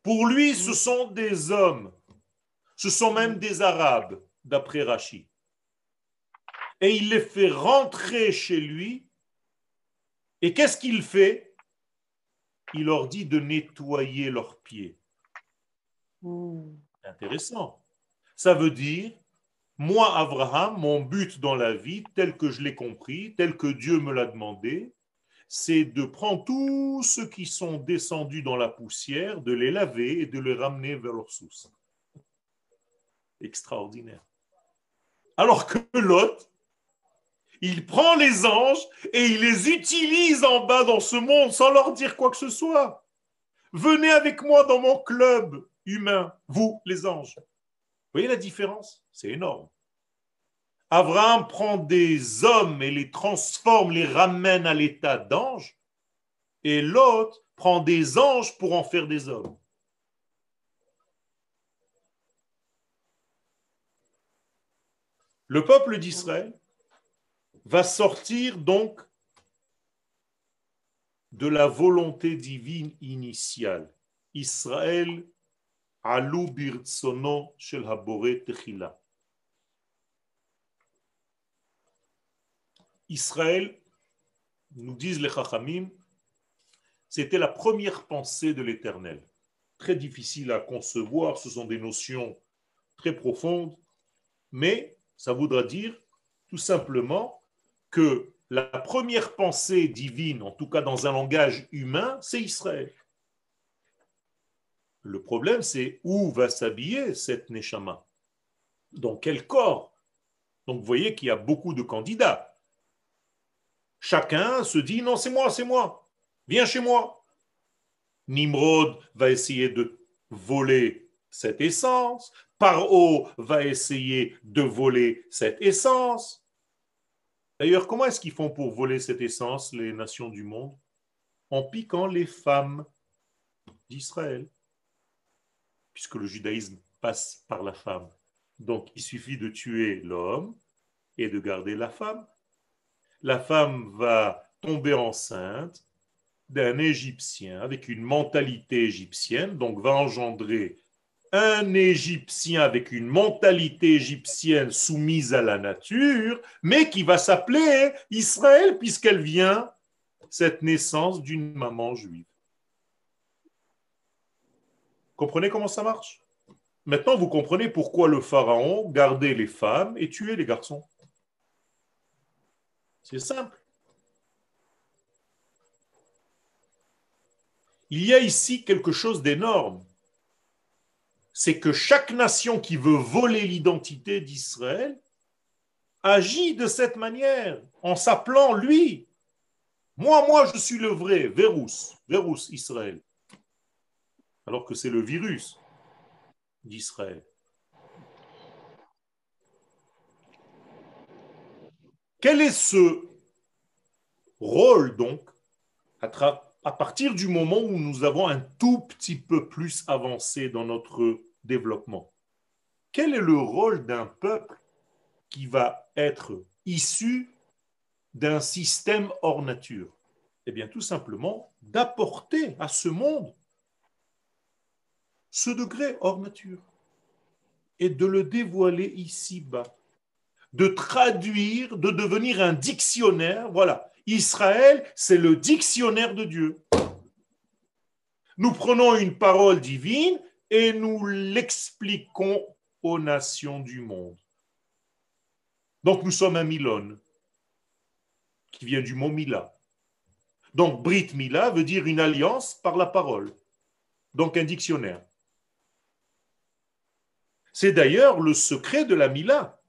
Pour lui, ce sont des hommes. Ce sont même des Arabes, d'après Rachid. Et il les fait rentrer chez lui et qu'est-ce qu'il fait? Il leur dit de nettoyer leurs pieds. Intéressant. Ça veut dire, moi, Abraham, mon but dans la vie, tel que je l'ai compris, tel que Dieu me l'a demandé, c'est de prendre tous ceux qui sont descendus dans la poussière, de les laver et de les ramener vers leur source. Extraordinaire. Alors que l'autre, il prend les anges et il les utilise en bas dans ce monde sans leur dire quoi que ce soit. Venez avec moi dans mon club humain, vous les anges. Voyez la différence? C'est énorme. Abraham prend des hommes et les transforme, les ramène à l'état d'ange, et l'autre prend des anges pour en faire des hommes. Le peuple d'Israël va sortir donc de la volonté divine initiale. Israël alou birtsono techila. Israël, nous disent les Chachamim, c'était la première pensée de l'Éternel. Très difficile à concevoir, ce sont des notions très profondes, mais ça voudra dire tout simplement que la première pensée divine, en tout cas dans un langage humain, c'est Israël. Le problème, c'est où va s'habiller cette Neshama? Dans quel corps? Donc vous voyez qu'il y a beaucoup de candidats. Chacun se dit non, c'est moi, c'est moi, viens chez moi. Nimrod va essayer de voler cette essence, Paro va essayer de voler cette essence. D'ailleurs, comment est-ce qu'ils font pour voler cette essence, les nations du monde? En piquant les femmes d'Israël, puisque le judaïsme passe par la femme. Donc, il suffit de tuer l'homme et de garder la femme. La femme va tomber enceinte d'un Égyptien avec une mentalité égyptienne, donc va engendrer un Égyptien avec une mentalité égyptienne soumise à la nature, mais qui va s'appeler Israël puisqu'elle vient cette naissance d'une maman juive. Comprenez comment ça marche? Maintenant, vous comprenez pourquoi le pharaon gardait les femmes et tuait les garçons. C'est simple. Il y a ici quelque chose d'énorme. C'est que chaque nation qui veut voler l'identité d'Israël agit de cette manière, en s'appelant lui. Moi, moi, je suis le vrai, Vérus, Vérus Israël. Alors que c'est le virus d'Israël. Quel est ce rôle donc à, partir du moment où nous avons un tout petit peu plus avancé dans notre développement? Quel est le rôle d'un peuple qui va être issu d'un système hors nature? Eh bien, tout simplement d'apporter à ce monde ce degré hors nature et de le dévoiler ici-bas, de traduire, de devenir un dictionnaire. Voilà, Israël, c'est le dictionnaire de Dieu. Nous prenons une parole divine et nous l'expliquons aux nations du monde. Donc nous sommes un Milon, qui vient du mot Mila. Donc Brit Mila veut dire une alliance par la parole. Donc un dictionnaire. C'est d'ailleurs le secret de la Mila.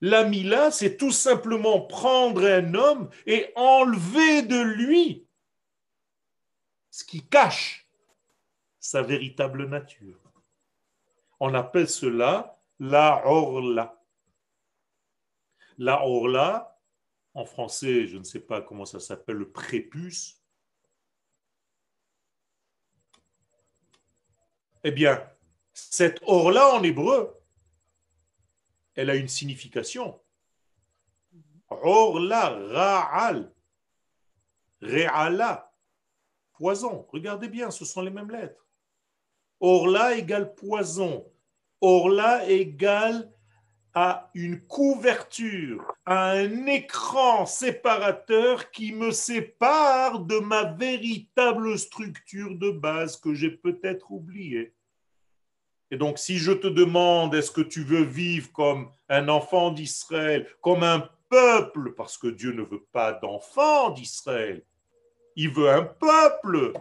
La Mila, c'est tout simplement prendre un homme et enlever de lui ce qui cache sa véritable nature. On appelle cela la orla. La orla, en français, je ne sais pas comment ça s'appelle, le prépuce. Eh bien, cette orla en hébreu, elle a une signification. Orla, ra'al, re'ala, poison. Regardez bien, ce sont les mêmes lettres. Orla égale poison. Orla égale à une couverture, à un écran séparateur qui me sépare de ma véritable structure de base que j'ai peut-être oubliée. Et donc, si je te demande, est-ce que tu veux vivre comme un enfant d'Israël, comme un peuple, parce que Dieu ne veut pas d'enfants d'Israël, il veut un peuple.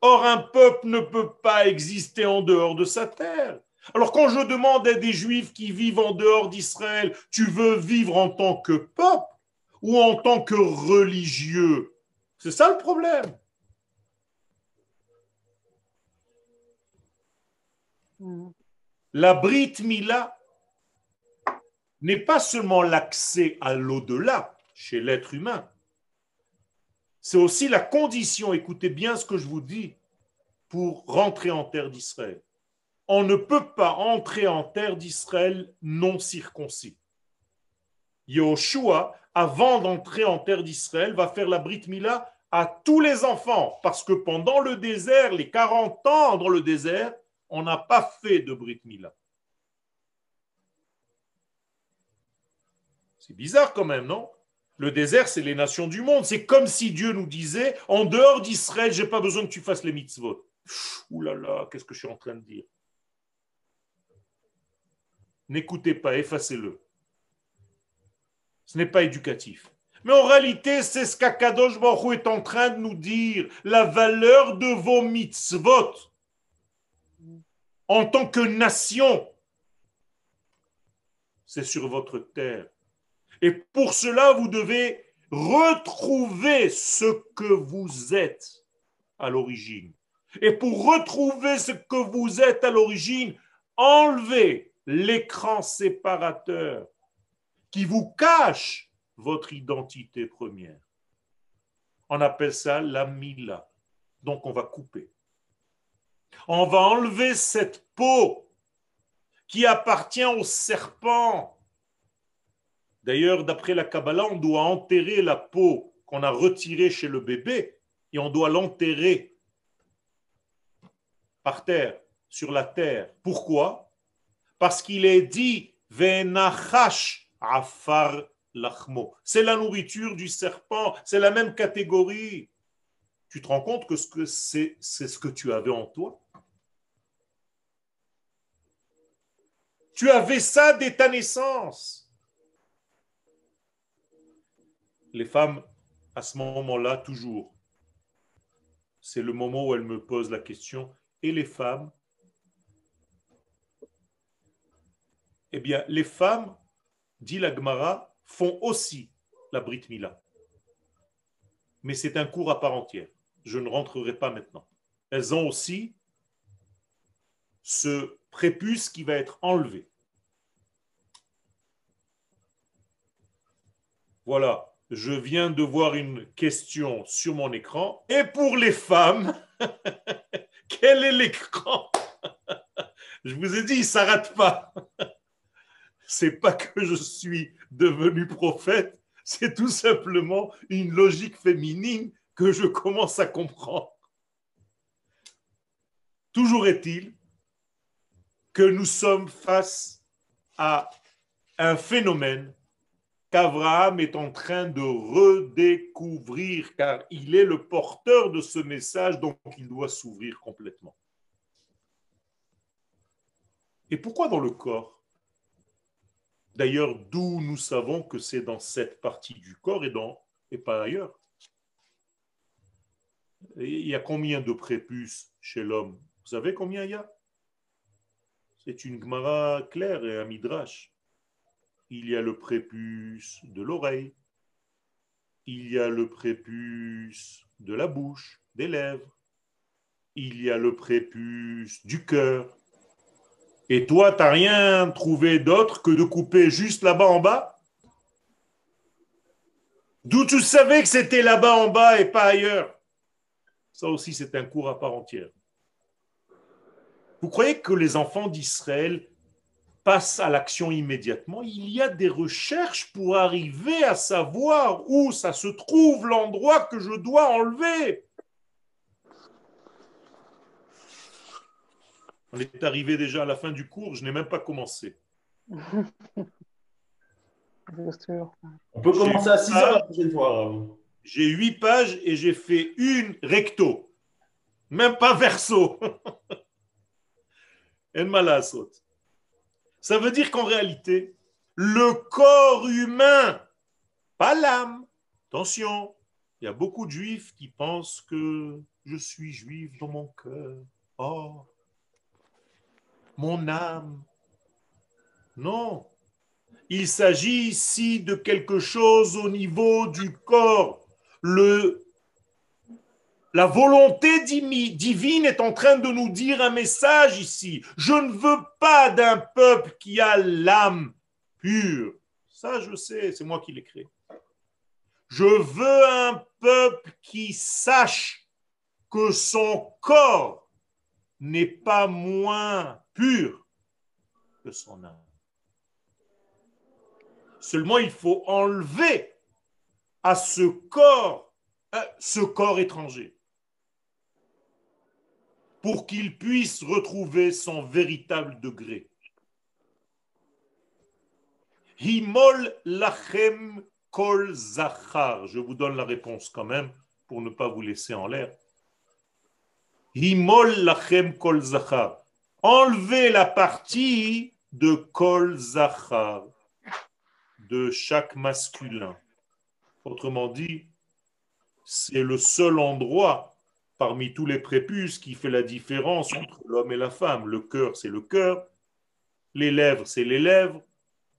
Or, un peuple ne peut pas exister en dehors de sa terre. Alors, quand je demande à des juifs qui vivent en dehors d'Israël, tu veux vivre en tant que peuple ou en tant que religieux? C'est ça le problème. La Brit Mila n'est pas seulement l'accès à l'au-delà chez l'être humain, c'est aussi la condition, écoutez bien ce que je vous dis, pour rentrer en terre d'Israël. On ne peut pas entrer en terre d'Israël non circoncis. Yoshua, avant d'entrer en terre d'Israël, va faire la Brit Mila à tous les enfants, parce que pendant le désert, les 40 ans dans le désert, on n'a pas fait de Brit Mila. C'est bizarre quand même, non? Le désert, c'est les nations du monde. C'est comme si Dieu nous disait, en dehors d'Israël, j'ai pas besoin que tu fasses les mitzvot. Ouh là là, qu'est-ce que je suis en train de dire? N'écoutez pas, effacez-le. Ce n'est pas éducatif. Mais en réalité, c'est ce qu'Akadosh Baruch est en train de nous dire. La valeur de vos mitzvot en tant que nation, c'est sur votre terre. Et pour cela, vous devez retrouver ce que vous êtes à l'origine. Et pour retrouver ce que vous êtes à l'origine, enlevez l'écran séparateur qui vous cache votre identité première. On appelle ça la mila. Donc on va couper. On va enlever cette peau qui appartient au serpent. D'ailleurs, d'après la Kabbalah, on doit enterrer la peau qu'on a retirée chez le bébé et on doit l'enterrer par terre, sur la terre. Pourquoi? Parce qu'il est dit Venachash afar lachmo. C'est la nourriture du serpent, c'est la même catégorie. Tu te rends compte que c'est ce que tu avais en toi? Tu avais ça dès ta naissance. Les femmes, à ce moment-là, toujours, c'est le moment où elles me posent la question, et les femmes? Eh bien, les femmes, dit la Gemara, font aussi la Brit Mila. Mais c'est un cours à part entière. Je ne rentrerai pas maintenant. Elles ont aussi ce prépuce qui va être enlevé. Voilà, je viens de voir une question sur mon écran. Et pour les femmes, [laughs] quel est l'écran? Je vous ai dit, il ne pas. C'est pas que je suis devenu prophète, c'est tout simplement une logique féminine que je commence à comprendre. Toujours est-il que nous sommes face à un phénomène qu'Abraham est en train de redécouvrir, car il est le porteur de ce message, donc il doit s'ouvrir complètement. Et pourquoi dans le corps? D'ailleurs, d'où nous savons que c'est dans cette partie du corps et, dans, et pas ailleurs. il y a combien de prépuces chez l'homme? Vous savez combien il y a? C'est une gmara claire et un midrash il y a le prépuce de l'oreille, il y a le prépuce de la bouche, des lèvres, il y a le prépuce du cœur. Et toi, tu n'as rien trouvé d'autre que de couper juste là-bas en bas? D'où tu savais que c'était là-bas en bas et pas ailleurs? Ça aussi, c'est un cours à part entière. Vous croyez que les enfants d'Israël passe à l'action immédiatement, il y a des recherches pour arriver à savoir où ça se trouve l'endroit que je dois enlever. On est arrivé déjà à la fin du cours, je n'ai même pas commencé. [laughs] On peut commencer à 6 heures la prochaine fois. J'ai 8 pages et j'ai fait une recto. Même pas verso. [laughs] Ça veut dire qu'en réalité, le corps humain, pas l'âme, attention, il y a beaucoup de juifs qui pensent que je suis juif dans mon cœur. Oh, mon âme. Non, il s'agit ici de quelque chose au niveau du corps. Le la volonté divine est en train de nous dire un message ici. Je ne veux pas d'un peuple qui a l'âme pure. Ça, je sais, c'est moi qui l'ai créé. Je veux un peuple qui sache que son corps n'est pas moins pur que son âme. Seulement, il faut enlever à ce corps, euh, ce corps étranger pour qu'il puisse retrouver son véritable degré. Himol lachem kol zachar. Je vous donne la réponse quand même pour ne pas vous laisser en l'air. Himol lachem kol zachar. Enlevez la partie de kol zachar, de chaque masculin. Autrement dit, c'est le seul endroit parmi tous les prépuces qui fait la différence entre l'homme et la femme. Le cœur, c'est le cœur, les lèvres, c'est les lèvres,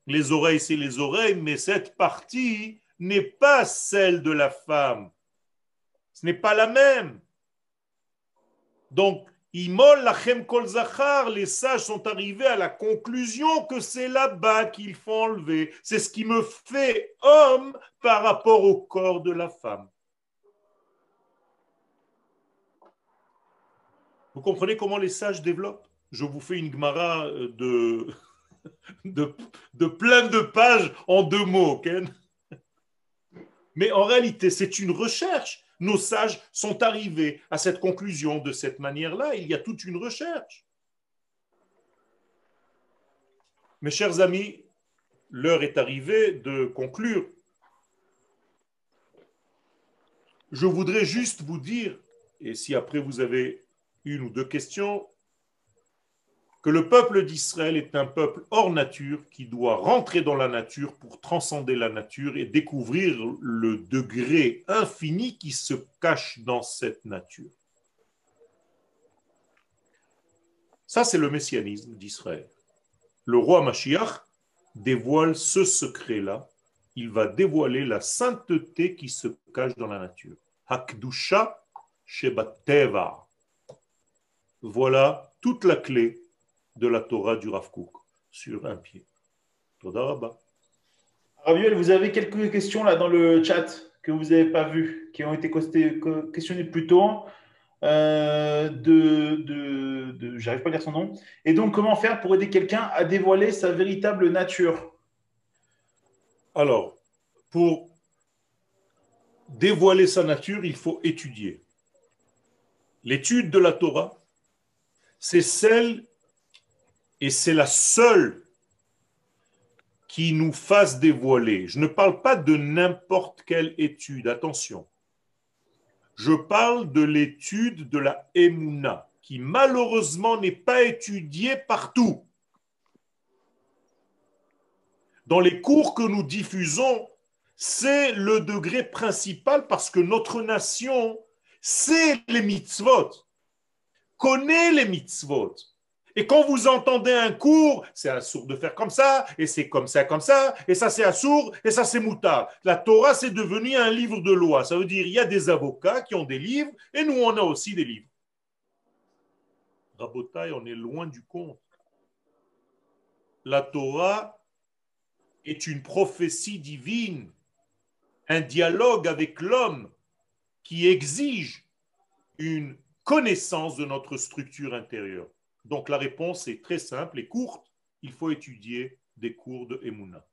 les oreilles, c'est les oreilles, mais cette partie n'est pas celle de la femme. Ce n'est pas la même. Donc, Imol lachem kol zachar, les sages sont arrivés à la conclusion que c'est là-bas qu'il faut enlever. C'est ce qui me fait homme par rapport au corps de la femme. Vous comprenez comment les sages développent? Je vous fais une gmara euh, [laughs] de, de, plein de pages en deux mots, Mais en réalité, c'est une recherche nos sages sont arrivés à cette conclusion de cette manière-là Il y a toute une recherche. Mes chers amis, l'heure est arrivée de conclure. Je voudrais juste vous dire, et si après vous avez une ou deux questions, que le peuple d'Israël est un peuple hors nature qui doit rentrer dans la nature pour transcender la nature et découvrir le degré infini qui se cache dans cette nature. Ça, c'est le messianisme d'Israël. Le roi Mashiach dévoile ce secret-là. Il va dévoiler la sainteté qui se cache dans la nature. Hakdusha Shebateva. Voilà toute la clé de la Torah du Rav sur un pied. Toda Raviel, vous avez quelques questions là dans le chat que vous n'avez pas vues, qui ont été questionnées plus tôt. Euh, de, de, de j'arrive pas à lire son nom. Et donc, comment faire pour aider quelqu'un à dévoiler sa véritable nature? Alors, pour dévoiler sa nature, il faut étudier. L'étude de la Torah, c'est celle et c'est la seule qui nous fasse dévoiler. Je ne parle pas de n'importe quelle étude, attention. Je parle de l'étude de la Emouna, qui malheureusement n'est pas étudiée partout. Dans les cours que nous diffusons, c'est le degré principal parce que notre nation sait les mitzvot, connaît les mitzvot. Et quand vous entendez un cours, c'est un sourd de faire comme ça, et c'est comme ça, comme ça, et ça c'est un sourd, et ça c'est moutard. La Torah, c'est devenu un livre de loi. Ça veut dire il y a des avocats qui ont des livres, et nous on a aussi des livres. Rabotai, on est loin du compte. La Torah est une prophétie divine, un dialogue avec l'homme qui exige une connaissance de notre structure intérieure. Donc la réponse est très simple et courte. Il faut étudier des cours de Emouna.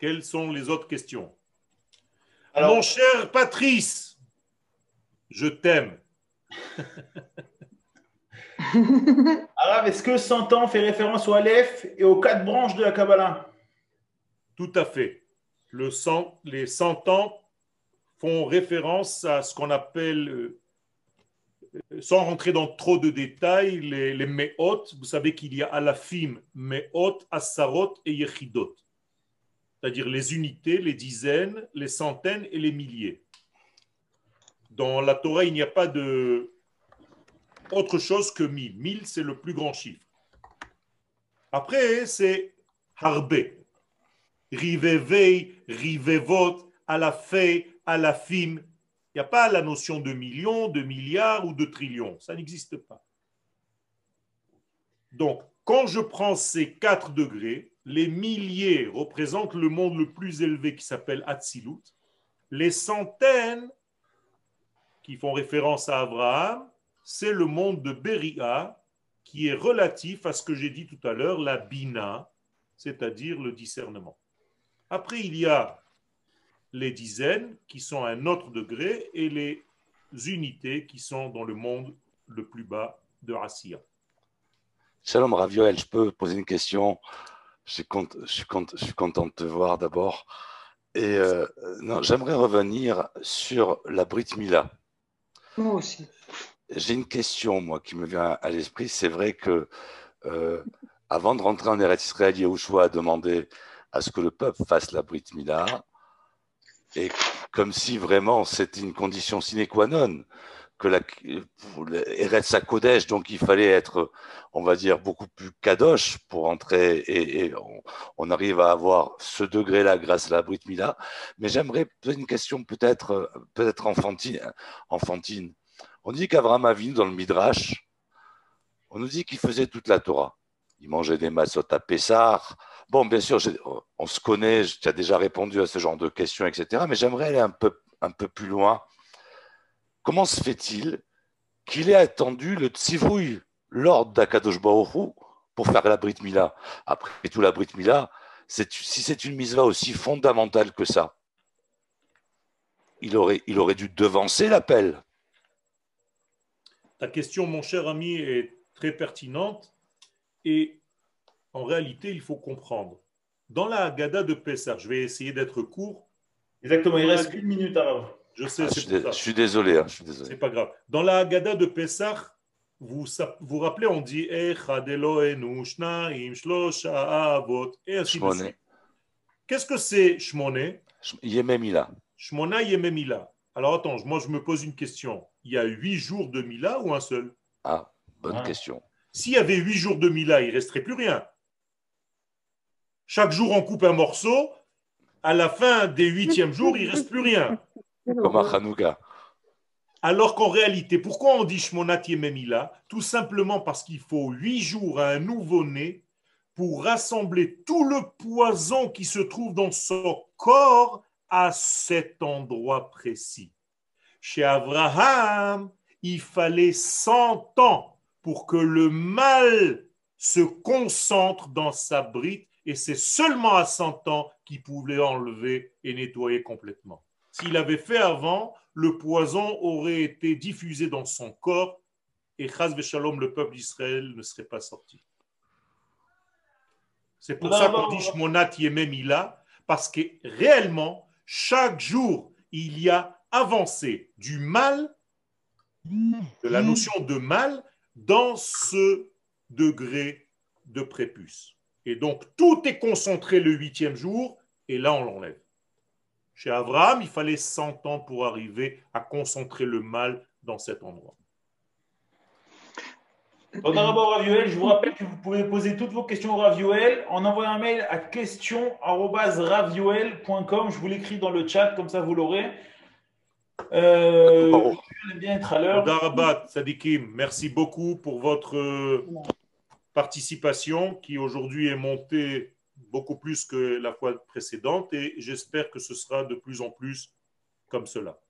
Quelles sont les autres questions? Alors, Mon cher Patrice, je t'aime. [laughs] Alors, est-ce que 100 ans fait référence au Aleph et aux quatre branches de la Kabbalah? Tout à fait. Le les 100 ans font référence à ce qu'on appelle euh, sans rentrer dans trop de détails, les, les vous savez qu'il y a Alafim, Me'ot, Asarot et Yechidot. C'est-à-dire les unités, les dizaines, les centaines et les milliers. Dans la Torah, il n'y a pas de autre chose que mille. Mille, c'est le plus grand chiffre. Après, c'est Harbe. Rivevei, Rivevot, Alafei, Alafim, il n'y a pas la notion de millions, de milliards ou de trillions. Ça n'existe pas. Donc, quand je prends ces 4 degrés, les milliers représentent le monde le plus élevé qui s'appelle Hatzilut. Les centaines qui font référence à Abraham, c'est le monde de Beria qui est relatif à ce que j'ai dit tout à l'heure, la Bina, c'est-à-dire le discernement. Après, il y a les dizaines qui sont à un autre degré et les unités qui sont dans le monde le plus bas de Rassia. Shalom Ravioel, je peux poser une question je suis, content, je, suis je suis content de te voir d'abord. Et euh, non, j'aimerais revenir sur la Brit Mila. Moi aussi. J'ai une question, moi, qui me vient à l'esprit. C'est vrai que euh, avant de rentrer en Eretz Israël, Yahushua a demandé à ce que le peuple fasse la Brit Mila et comme si vraiment c'était une condition sine qua non que la Eretz Kodesh, donc il fallait être, on va dire, beaucoup plus kadosh pour entrer et, on, arrive à avoir ce degré-là grâce à la Brit Mila. Mais j'aimerais poser une question peut-être peut-être enfantine, enfantine. On dit qu'Abraham Avinu dans le Midrash, on nous dit qu'il faisait toute la Torah. Il mangeait des matzot à Pessah, Bon, bien sûr, on se connaît, tu as déjà répondu à ce genre de questions, etc. Mais j'aimerais aller un peu, plus loin. Comment se fait-il qu'il ait attendu le tzivouille, l'ordre d'Akadosh Baruch pour faire la Brit Mila Après tout, la Brit Mila, si c'est une mise-va aussi fondamentale que ça, il aurait, il aurait dû devancer l'appel. Ta question, mon cher ami, est très pertinente et en réalité, il faut comprendre. Dans la Haggadah de Pessah, je vais essayer d'être court. Exactement, il reste une minute alors. Je sais, Ah, je, suis, ça. je suis désolé. hein, je suis désolé. C'est pas grave. Dans la Haggadah de Pessah, vous vous rappelez, on dit Avot et ainsi de Shmoné. suite. Qu'est-ce que c'est Shmoné? Yememila. Shmona Yememila. Alors attends, moi je me pose une question. Il y a huit jours de Mila ou un seul? Ah, bonne Ah. question. S'il y avait huit jours de Mila, il ne resterait plus rien. Chaque jour, on coupe un morceau. À la fin des huitièmes jours, il ne reste plus rien. Comme à Hanouka. Alors qu'en réalité, pourquoi on dit Shmonat Yememila Tout simplement parce qu'il faut huit jours à un nouveau-né pour rassembler tout le poison qui se trouve dans son corps à cet endroit précis. Chez Abraham, il fallait 100 ans pour que le mal se concentre dans sa brite et c'est seulement à 100 ans qu'il pouvait enlever et nettoyer complètement. S'il avait fait avant, le poison aurait été diffusé dans son corps et Chaz Shalom, le peuple d'Israël, ne serait pas sorti. C'est pour ça qu'on dit. Shmonat Yememila, parce que réellement, chaque jour, il y a avancé du mal, de la notion de mal, dans ce degré de prépuce. Et donc, tout est concentré le huitième jour, et là, on l'enlève. Chez Abraham, il fallait 100 ans pour arriver à concentrer le mal dans cet endroit. Donc, d'abord, Rav Yoel, je vous rappelle que vous pouvez poser toutes vos questions au Rav Yoel en envoyant un mail à question.ravyoel.com. Je vous l'écris dans le chat, comme ça vous l'aurez. Euh, vais bien être à l'heure. Darabat, Sadikim, merci beaucoup pour votre participation qui aujourd'hui est montée beaucoup plus que la fois précédente et j'espère que ce sera de plus en plus comme cela.